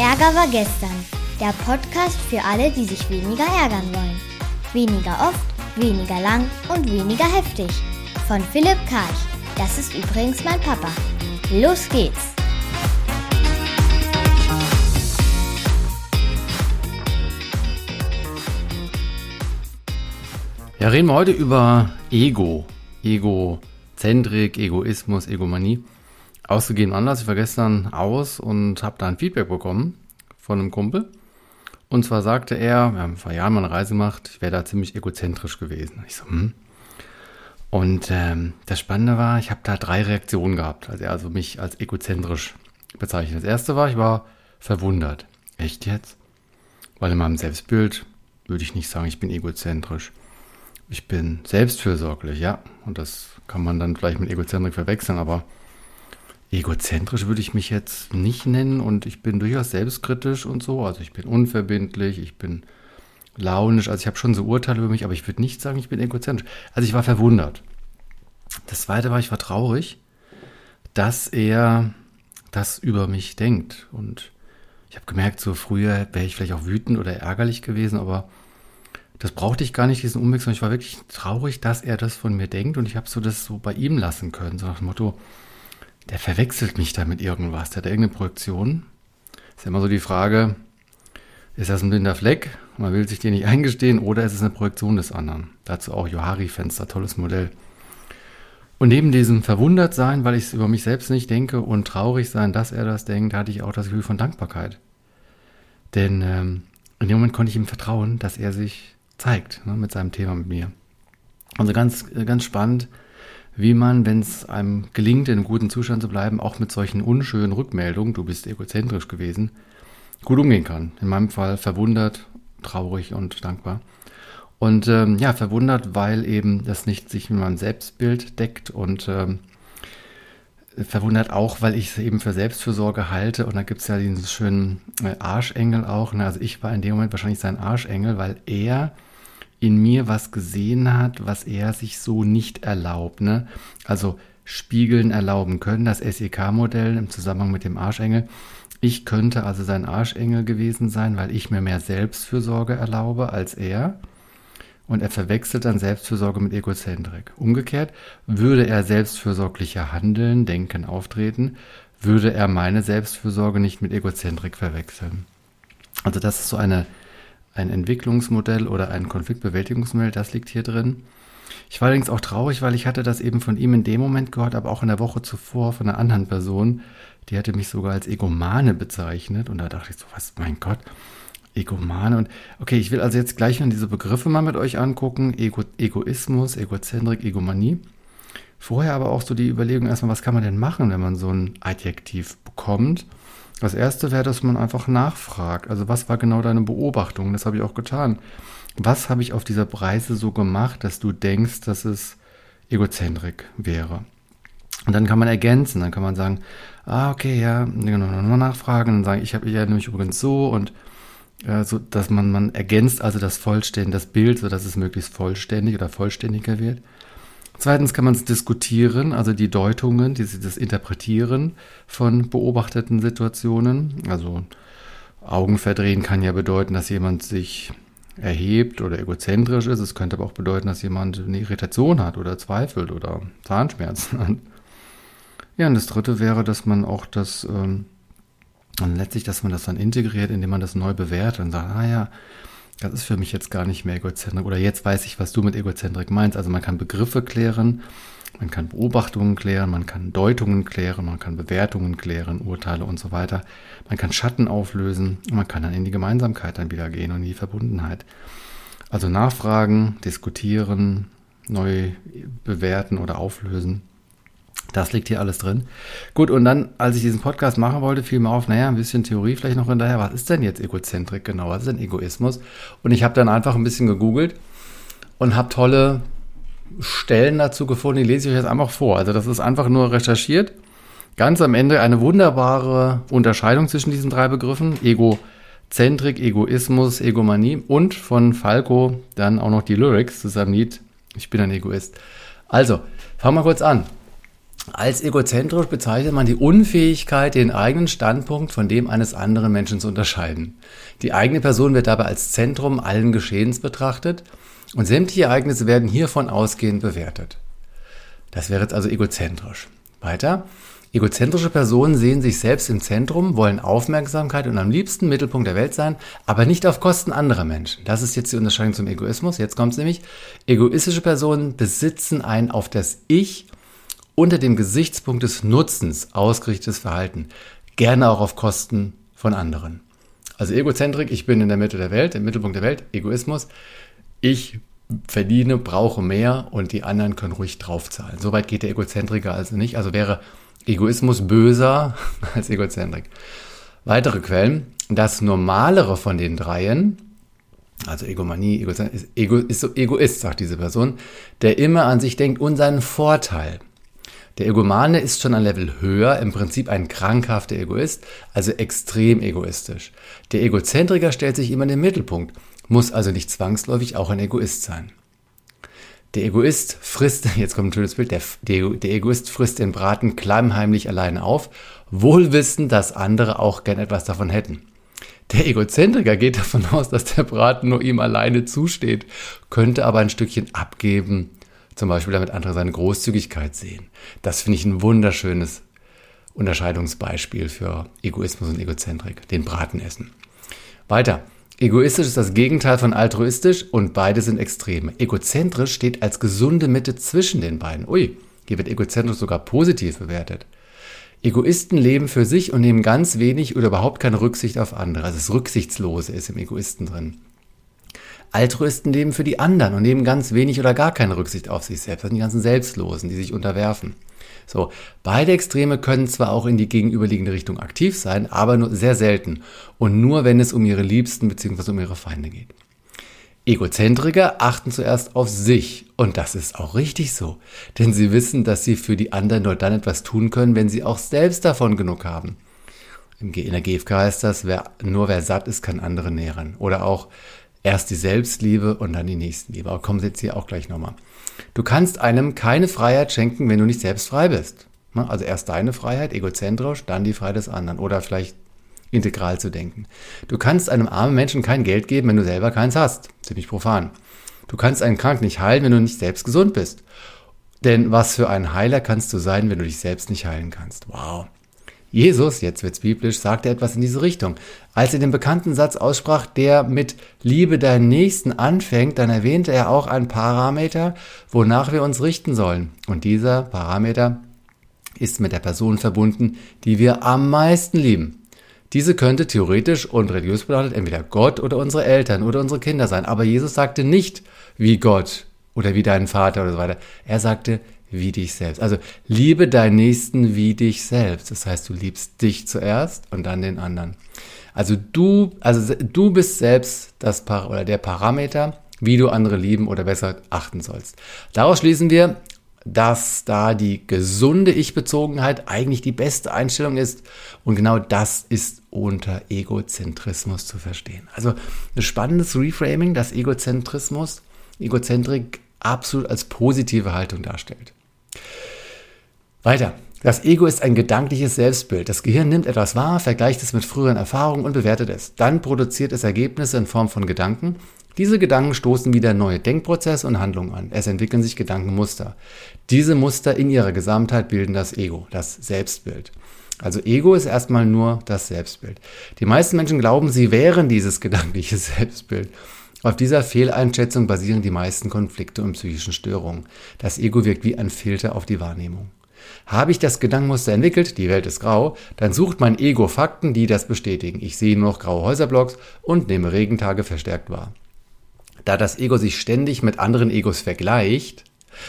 Ärger war gestern. Der Podcast für alle, die sich weniger ärgern wollen. Weniger oft, weniger lang und weniger heftig. Von Philipp Karch. Das ist übrigens mein Papa. Los geht's! Ja, reden wir heute über Ego. Egozentrik, Egoismus, Egomanie. Ausgegeben Anlass, ich war gestern aus und habe da ein Feedback bekommen von einem Kumpel. Und zwar sagte er, wir haben vor Jahren mal eine Reise gemacht, ich wäre da ziemlich egozentrisch gewesen. Ich so, hm. Und ähm, das Spannende war, ich habe da drei Reaktionen gehabt, als er also mich als egozentrisch bezeichnet. Das erste war, ich war verwundert. Echt jetzt? Weil in meinem Selbstbild würde ich nicht sagen, ich bin egozentrisch. Ich bin selbstfürsorglich, ja. Und das kann man dann vielleicht mit Egozentrik verwechseln, aber egozentrisch würde ich mich jetzt nicht nennen und ich bin durchaus selbstkritisch und so. Also ich bin unverbindlich, ich bin launisch, also ich habe schon so Urteile über mich, aber ich würde nicht sagen, ich bin egozentrisch. Also ich war verwundert. Das zweite war, ich war traurig, dass er das über mich denkt. Und ich habe gemerkt, so früher wäre ich vielleicht auch wütend oder ärgerlich gewesen, aber das brauchte ich gar nicht, diesen Umweg, sondern ich war wirklich traurig, dass er das von mir denkt und ich habe so das so bei ihm lassen können. So nach dem Motto, der verwechselt mich da mit irgendwas, der hat irgendeine Projektion. Ist ja immer so die Frage, ist das ein blinder Fleck? Man will sich den nicht eingestehen oder ist es eine Projektion des anderen? Dazu auch Johari-Fenster, tolles Modell. Und neben diesem Verwundertsein, weil ich es über mich selbst nicht denke und traurig sein, dass er das denkt, hatte ich auch das Gefühl von Dankbarkeit. Denn ähm, in dem Moment konnte ich ihm vertrauen, dass er sich zeigt ne, mit seinem Thema mit mir. Also ganz, ganz spannend, wie man, wenn es einem gelingt, in einem guten Zustand zu bleiben, auch mit solchen unschönen Rückmeldungen, du bist egozentrisch gewesen, gut umgehen kann. In meinem Fall verwundert, traurig und dankbar. Und ähm, ja, verwundert, weil eben das nicht sich mit meinem Selbstbild deckt und ähm, verwundert auch, weil ich es eben für Selbstfürsorge halte. Und da gibt es ja diesen schönen äh, Arschengel auch. Ne? Also ich war in dem Moment wahrscheinlich sein Arschengel, weil er in mir was gesehen hat, was er sich so nicht erlaubt. Ne? Also Spiegeln erlauben können, das SEK-Modell im Zusammenhang mit dem Arschengel. Ich könnte also sein Arschengel gewesen sein, weil ich mir mehr Selbstfürsorge erlaube als er. Und er verwechselt dann Selbstfürsorge mit Egozentrik. Umgekehrt, würde er selbstfürsorglicher handeln, denken, auftreten, würde er meine Selbstfürsorge nicht mit Egozentrik verwechseln. Also das ist so eine ein Entwicklungsmodell oder ein Konfliktbewältigungsmodell, das liegt hier drin. Ich war allerdings auch traurig, weil ich hatte das eben von ihm in dem Moment gehört, aber auch in der Woche zuvor von einer anderen Person. Die hatte mich sogar als Egomane bezeichnet und da dachte ich so, was, mein Gott, Egomane und okay, ich will also jetzt gleich mal diese Begriffe mal mit euch angucken. Ego, Egoismus, Egozentrik, Egomanie. Vorher aber auch so die Überlegung erstmal, was kann man denn machen, wenn man so ein Adjektiv bekommt? Das erste wäre, dass man einfach nachfragt. Also was war genau deine Beobachtung? Das habe ich auch getan. Was habe ich auf dieser Reise so gemacht, dass du denkst, dass es Egozentrik wäre? Und dann kann man ergänzen, dann kann man sagen, ah, okay, ja, genau, nochmal nachfragen, dann sagen, ich habe ja nämlich übrigens so und äh, so, dass man, man ergänzt also das Vollständig, das Bild, so dass es möglichst vollständig oder vollständiger wird. Zweitens kann man es diskutieren, also die Deutungen, die, das Interpretieren von beobachteten Situationen. Also Augen verdrehen kann ja bedeuten, dass jemand sich erhebt oder egozentrisch ist. Es könnte aber auch bedeuten, dass jemand eine Irritation hat oder zweifelt oder Zahnschmerzen hat. Ja, und das dritte wäre, dass man auch das, ähm, letztlich, dass man das dann integriert, indem man das neu bewertet und sagt, ah ja, das ist für mich jetzt gar nicht mehr Egozentrik. Oder jetzt weiß ich, was du mit Egozentrik meinst. Also man kann Begriffe klären, man kann Beobachtungen klären, man kann Deutungen klären, man kann Bewertungen klären, Urteile und so weiter. Man kann Schatten auflösen und man kann dann in die Gemeinsamkeit dann wieder gehen und in die Verbundenheit. Also nachfragen, diskutieren, neu bewerten oder auflösen. Das liegt hier alles drin. Gut, und dann, als ich diesen Podcast machen wollte, fiel mir auf, naja, ein bisschen Theorie vielleicht noch hinterher. Was ist denn jetzt Egozentrik genau? Was ist denn Egoismus? Und ich habe dann einfach ein bisschen gegoogelt und habe tolle Stellen dazu gefunden. Die lese ich euch jetzt einfach vor. Also das ist einfach nur recherchiert. Ganz am Ende eine wunderbare Unterscheidung zwischen diesen drei Begriffen. Egozentrik, Egoismus, Egomanie und von Falco dann auch noch die Lyrics zu seinem Lied Ich bin ein Egoist. Also, fangen wir kurz an. Als egozentrisch bezeichnet man die Unfähigkeit, den eigenen Standpunkt von dem eines anderen Menschen zu unterscheiden. Die eigene Person wird dabei als Zentrum allen Geschehens betrachtet und sämtliche Ereignisse werden hiervon ausgehend bewertet. Das wäre jetzt also egozentrisch. Weiter. Egozentrische Personen sehen sich selbst im Zentrum, wollen Aufmerksamkeit und am liebsten Mittelpunkt der Welt sein, aber nicht auf Kosten anderer Menschen. Das ist jetzt die Unterscheidung zum Egoismus. Jetzt kommt es nämlich. Egoistische Personen besitzen ein auf das Ich unter dem Gesichtspunkt des Nutzens ausgerichtetes Verhalten, gerne auch auf Kosten von anderen. Also Egozentrik, ich bin in der Mitte der Welt, im Mittelpunkt der Welt, Egoismus, ich verdiene, brauche mehr und die anderen können ruhig draufzahlen. Soweit geht der Egozentriker also nicht. Also wäre Egoismus böser als Egozentrik. Weitere Quellen. Das Normalere von den dreien, also Egomanie, Egozentrik, ist, Ego, ist so Egoist, sagt diese Person, der immer an sich denkt und seinen Vorteil. Der Egomane ist schon ein Level höher, im Prinzip ein krankhafter Egoist, also extrem egoistisch. Der Egozentriker stellt sich immer in den Mittelpunkt, muss also nicht zwangsläufig auch ein Egoist sein. Der Egoist frisst, jetzt kommt ein schönes Bild, der, der, Egoist frisst den Braten klammheimlich alleine auf, wohl wissend, dass andere auch gern etwas davon hätten. Der Egozentriker geht davon aus, dass der Braten nur ihm alleine zusteht, könnte aber ein Stückchen abgeben zum Beispiel damit andere seine Großzügigkeit sehen. Das finde ich ein wunderschönes Unterscheidungsbeispiel für Egoismus und Egozentrik, den Braten essen. Weiter. Egoistisch ist das Gegenteil von altruistisch und beide sind Extreme. Egozentrisch steht als gesunde Mitte zwischen den beiden. Ui, hier wird egozentrisch sogar positiv bewertet. Egoisten leben für sich und nehmen ganz wenig oder überhaupt keine Rücksicht auf andere. Also das Rücksichtslose ist im Egoisten drin. Altruisten leben für die anderen und nehmen ganz wenig oder gar keine Rücksicht auf sich selbst. Das sind die ganzen Selbstlosen, die sich unterwerfen. So, beide Extreme können zwar auch in die gegenüberliegende Richtung aktiv sein, aber nur sehr selten und nur wenn es um ihre Liebsten bzw. um ihre Feinde geht. Egozentriker achten zuerst auf sich und das ist auch richtig so, denn sie wissen, dass sie für die anderen nur dann etwas tun können, wenn sie auch selbst davon genug haben. In der GfK heißt das, wer, nur wer satt ist, kann andere nähren. Oder auch, Erst die Selbstliebe und dann die Nächstenliebe. Aber kommen Sie jetzt hier auch gleich nochmal. Du kannst einem keine Freiheit schenken, wenn du nicht selbst frei bist. Ne? Also erst deine Freiheit, egozentrisch, dann die Freiheit des anderen. Oder vielleicht integral zu denken. Du kannst einem armen Menschen kein Geld geben, wenn du selber keins hast. Ziemlich profan. Du kannst einen Kranken nicht heilen, wenn du nicht selbst gesund bist. Denn was für ein Heiler kannst du sein, wenn du dich selbst nicht heilen kannst? Wow. Jesus, jetzt wird's biblisch, sagte etwas in diese Richtung. Als er den bekannten Satz aussprach, der mit Liebe deinen Nächsten anfängt, dann erwähnte er auch einen Parameter, wonach wir uns richten sollen. Und dieser Parameter ist mit der Person verbunden, die wir am meisten lieben. Diese könnte theoretisch und religiös bedeutet entweder Gott oder unsere Eltern oder unsere Kinder sein. Aber Jesus sagte nicht wie Gott oder wie dein Vater oder so weiter. Er sagte wie dich selbst. Also liebe deinen Nächsten wie dich selbst. Das heißt, du liebst dich zuerst und dann den anderen. Also du, also du bist selbst das Par oder der Parameter, wie du andere lieben oder besser achten sollst. Daraus schließen wir, dass da die gesunde Ich-Bezogenheit eigentlich die beste Einstellung ist. Und genau das ist unter Egozentrismus zu verstehen. Also ein spannendes Reframing, dass Egozentrismus, Egozentrik absolut als positive Haltung darstellt. Weiter. Das Ego ist ein gedankliches Selbstbild. Das Gehirn nimmt etwas wahr, vergleicht es mit früheren Erfahrungen und bewertet es. Dann produziert es Ergebnisse in Form von Gedanken. Diese Gedanken stoßen wieder neue Denkprozesse und Handlungen an. Es entwickeln sich Gedankenmuster. Diese Muster in ihrer Gesamtheit bilden das Ego, das Selbstbild. Also Ego ist erstmal nur das Selbstbild. Die meisten Menschen glauben, sie wären dieses gedankliche Selbstbild. Auf dieser Fehleinschätzung basieren die meisten Konflikte und psychischen Störungen. Das Ego wirkt wie ein Filter auf die Wahrnehmung. Habe ich das Gedankenmuster entwickelt, die Welt ist grau, dann sucht mein Ego Fakten, die das bestätigen. Ich sehe nur noch graue Häuserblocks und nehme Regentage verstärkt wahr. Da das Ego sich ständig mit anderen Egos vergleicht,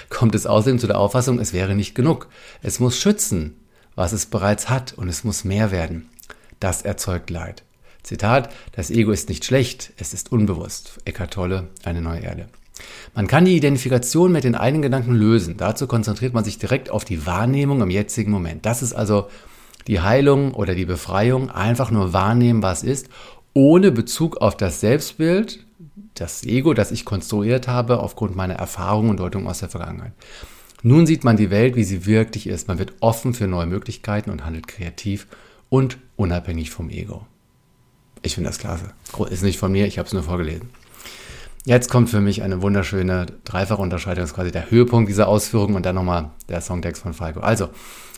kommt es außerdem zu der Auffassung, es wäre nicht genug. Es muss schützen, was es bereits hat, und es muss mehr werden. Das erzeugt Leid. Zitat, das Ego ist nicht schlecht, es ist unbewusst. Eckart Tolle, eine neue Erde. Man kann die Identifikation mit den eigenen Gedanken lösen. Dazu konzentriert man sich direkt auf die Wahrnehmung im jetzigen Moment. Das ist also die Heilung oder die Befreiung. Einfach nur wahrnehmen, was ist, ohne Bezug auf das Selbstbild, das Ego, das ich konstruiert habe aufgrund meiner Erfahrungen und Deutung aus der Vergangenheit. Nun sieht man die Welt, wie sie wirklich ist. Man wird offen für neue Möglichkeiten und handelt kreativ und unabhängig vom Ego. Ich finde das klasse. Ist nicht von mir, ich habe es nur vorgelesen. Jetzt kommt für mich eine wunderschöne Dreifachunterscheidung, das ist quasi der Höhepunkt dieser Ausführung und dann nochmal der Songtext von Falco. Also,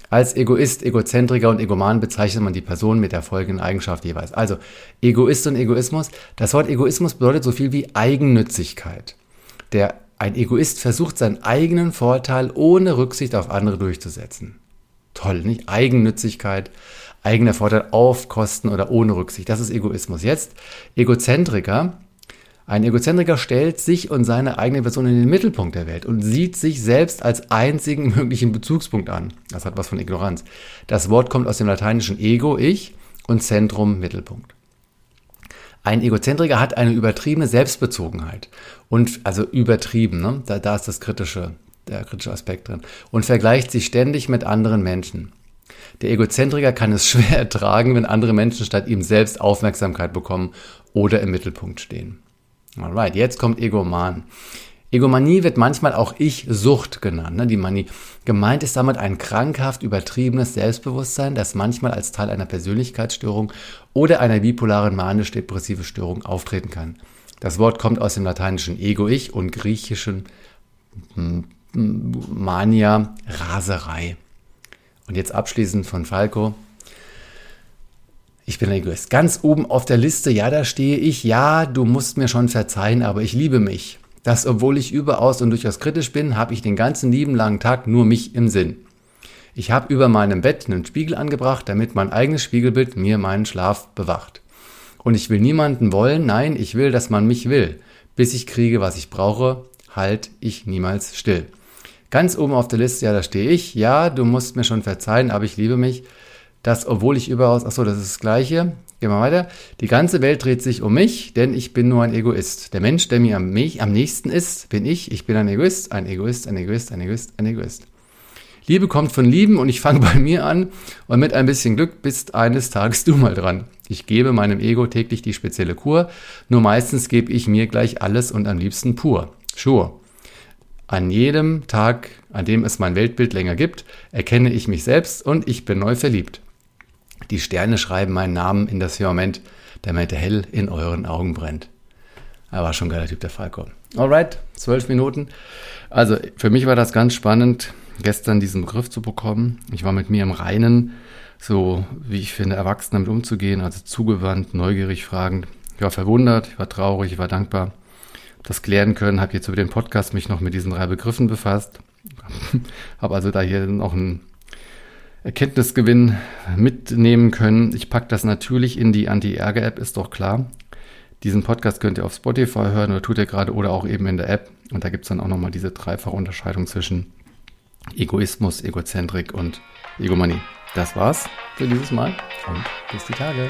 als Egoist, Egozentriker und Egoman bezeichnet man die Person mit der folgenden Eigenschaft jeweils. Also, Egoist und Egoismus. Das Wort Egoismus bedeutet so viel wie Eigennützigkeit. Der ein Egoist versucht seinen eigenen Vorteil ohne Rücksicht auf andere durchzusetzen. Toll, nicht? Eigennützigkeit, eigener Vorteil auf Kosten oder ohne Rücksicht. Das ist Egoismus. Jetzt Egozentriker. Ein Egozentriker stellt sich und seine eigene Person in den Mittelpunkt der Welt und sieht sich selbst als einzigen möglichen Bezugspunkt an. Das hat was von Ignoranz. Das Wort kommt aus dem lateinischen Ego, ich, und Zentrum, Mittelpunkt. Ein Egozentriker hat eine übertriebene Selbstbezogenheit und also übertrieben, ne? da, da ist das kritische, der kritische Aspekt drin und vergleicht sich ständig mit anderen Menschen. Der Egozentriker kann es schwer ertragen, wenn andere Menschen statt ihm selbst Aufmerksamkeit bekommen oder im Mittelpunkt stehen. Alright, jetzt kommt Egoman. Egomanie wird manchmal auch Ich-Sucht genannt. Ne? Die Manie. Gemeint ist damit ein krankhaft übertriebenes Selbstbewusstsein, das manchmal als Teil einer Persönlichkeitsstörung oder einer bipolaren manisch-depressive Störung auftreten kann. Das Wort kommt aus dem lateinischen Ego-Ich und griechischen Mania, Raserei. Und jetzt abschließend von Falco. Ich bin ein Egoist. Ganz oben auf der Liste, ja, da stehe ich. Ja, du musst mir schon verzeihen, aber ich liebe mich dass obwohl ich überaus und durchaus kritisch bin, habe ich den ganzen lieben langen Tag nur mich im Sinn. Ich habe über meinem Bett einen Spiegel angebracht, damit mein eigenes Spiegelbild mir meinen Schlaf bewacht. Und ich will niemanden wollen, nein, ich will, dass man mich will. Bis ich kriege, was ich brauche, halt ich niemals still. Ganz oben auf der Liste, ja, da stehe ich. Ja, du musst mir schon verzeihen, aber ich liebe mich. dass obwohl ich überaus, ach so, das ist das Gleiche. Gehen wir weiter. Die ganze Welt dreht sich um mich, denn ich bin nur ein Egoist. Der Mensch, der mir am, mich, am nächsten ist, bin ich. Ich bin ein Egoist, ein Egoist, ein Egoist, ein Egoist, ein Egoist. Liebe kommt von Lieben und ich fange bei mir an und mit ein bisschen Glück bist eines Tages du mal dran. Ich gebe meinem Ego täglich die spezielle Kur, nur meistens gebe ich mir gleich alles und am liebsten pur. Sure. An jedem Tag, an dem es mein Weltbild länger gibt, erkenne ich mich selbst und ich bin neu verliebt. Die Sterne schreiben meinen Namen in das Firmament, damit er hell in euren Augen brennt. Er war schon ein geiler Typ, der Falco. Alright, zwölf Minuten. Also für mich war das ganz spannend, gestern diesen Begriff zu bekommen. Ich war mit mir im Reinen, so wie ich finde, erwachsen damit umzugehen, also zugewandt, neugierig, fragend. Ich war verwundert, ich war traurig, ich war dankbar. Das klären können, habe jetzt über den Podcast mich noch mit diesen drei Begriffen befasst. habe also da hier noch ein Erkenntnisgewinn mitnehmen können. Ich packe das natürlich in die Anti-Ärger-App, ist doch klar. Diesen Podcast könnt ihr auf Spotify hören oder tut ihr gerade oder auch eben in der App. Und da gibt es dann auch nochmal diese dreifache Unterscheidung zwischen Egoismus, Egozentrik und Egomanie. Das war's für dieses Mal und bis die Tage.